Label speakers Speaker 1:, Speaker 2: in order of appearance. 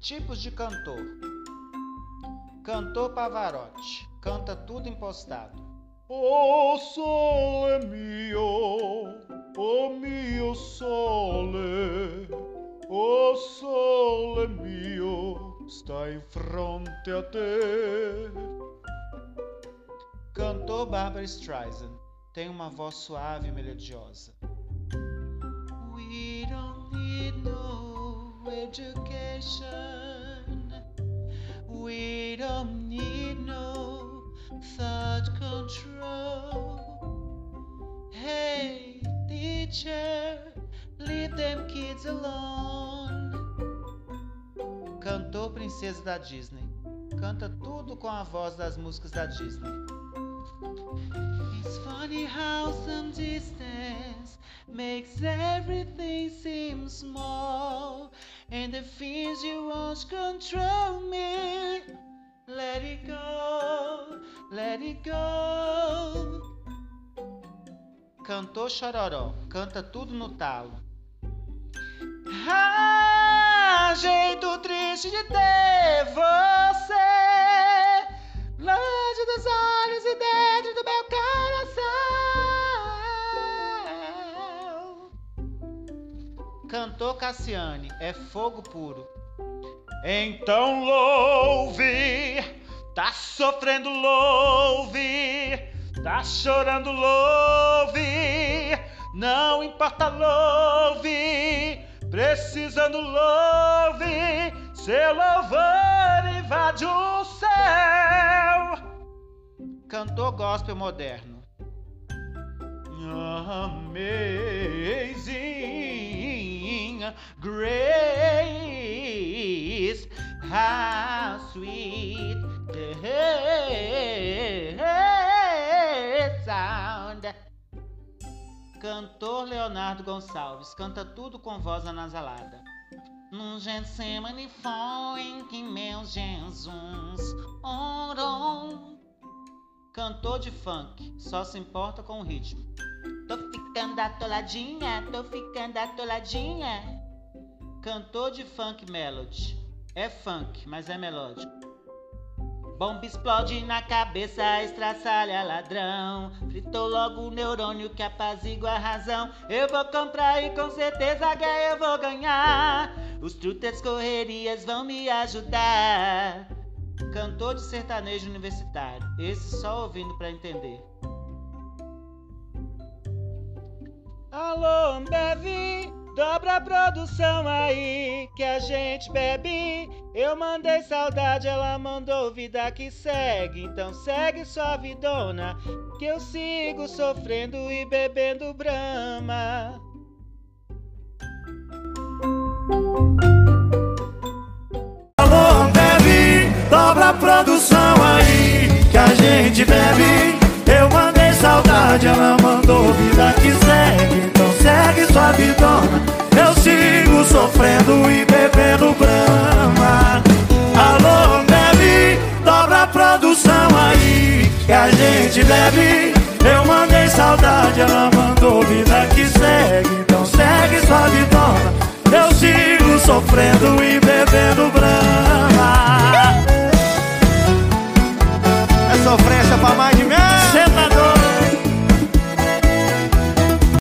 Speaker 1: Tipos de cantor: Cantor Pavarotti, canta tudo impostado.
Speaker 2: O sole mio, o mio sole, o sole mio está em fronte a te.
Speaker 1: Cantor Barbara Streisand, tem uma voz suave e melodiosa.
Speaker 3: We don't need no education. We don't need no thought control. Hey, teacher, leave them kids alone.
Speaker 1: Cantor Princesa da Disney, canta tudo com a voz das músicas da Disney.
Speaker 3: Funny how some distance makes everything seem small, and the fears you won't control me. Let it go, let it go.
Speaker 1: Cantor Chororó, canta tudo no talo.
Speaker 3: Ah, jeito triste de ter
Speaker 1: Cantor Cassiane, é fogo puro.
Speaker 2: Então louve, tá sofrendo louve, tá chorando louve, não importa louve, precisando louve, seu louvor invade o céu.
Speaker 1: Cantor Gospel Moderno.
Speaker 2: Amazing grace, how sweet the sound.
Speaker 1: Cantor Leonardo Gonçalves, canta tudo com voz anasalada.
Speaker 3: Num Getsemane foi em que meu Jesus orou.
Speaker 1: Cantor de funk, só se importa com o ritmo.
Speaker 3: Tô ficando atoladinha, tô ficando atoladinha.
Speaker 1: Cantor de funk melody, é funk, mas é melódico.
Speaker 3: Bomba explode na cabeça, estraçalha ladrão. Fritou logo o neurônio que apazigua a razão. Eu vou comprar e com certeza guerra eu vou ganhar. Os trutas correrias vão me ajudar.
Speaker 1: Cantor de sertanejo universitário, esse só ouvindo pra entender.
Speaker 3: Alô, Ambev, dobra a produção aí que a gente bebe. Eu mandei saudade, ela mandou vida que segue. Então segue sua vidona, que eu sigo sofrendo e bebendo brama.
Speaker 4: Gente bebe.